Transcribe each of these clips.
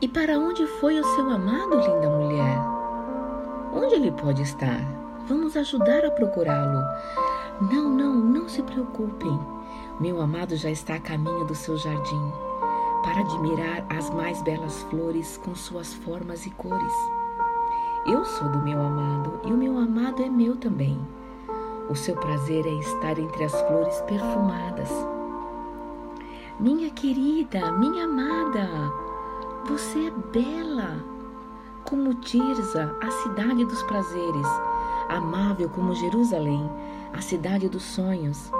E para onde foi o seu amado, linda mulher? Onde ele pode estar? Vamos ajudar a procurá-lo. Não, não, não se preocupem. Meu amado já está a caminho do seu jardim para admirar as mais belas flores com suas formas e cores. Eu sou do meu amado e o meu amado é meu também. O seu prazer é estar entre as flores perfumadas. Minha querida, minha amada, você é bela, como Tirza, a cidade dos prazeres, amável como Jerusalém, a cidade dos sonhos.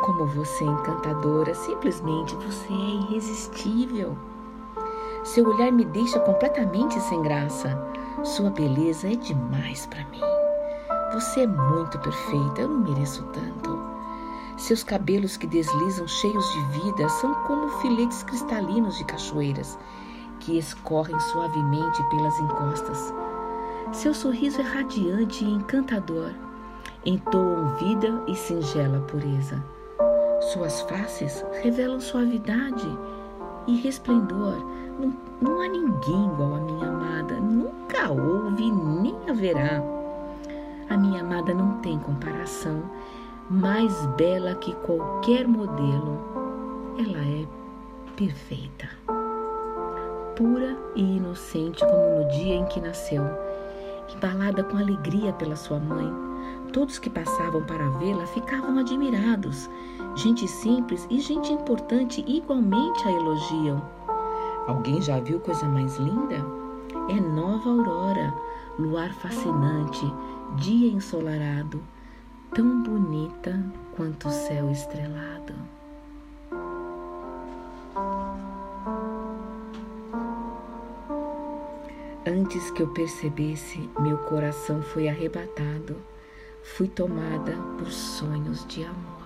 Como você é encantadora, simplesmente você é irresistível. Seu olhar me deixa completamente sem graça. Sua beleza é demais para mim. Você é muito perfeita, eu não mereço tanto. Seus cabelos que deslizam cheios de vida são como filetes cristalinos de cachoeiras que escorrem suavemente pelas encostas. Seu sorriso é radiante e encantador, entoam vida e singela pureza. Suas faces revelam suavidade e resplendor. Não, não há ninguém igual a minha amada, nunca houve nem haverá. A minha amada não tem comparação, mais bela que qualquer modelo. Ela é perfeita, pura e inocente como no dia em que nasceu, embalada com alegria pela sua mãe. Todos que passavam para vê-la ficavam admirados. Gente simples e gente importante igualmente a elogiam. Alguém já viu coisa mais linda? É nova aurora, luar fascinante, dia ensolarado, tão bonita quanto o céu estrelado. Antes que eu percebesse, meu coração foi arrebatado, fui tomada por sonhos de amor.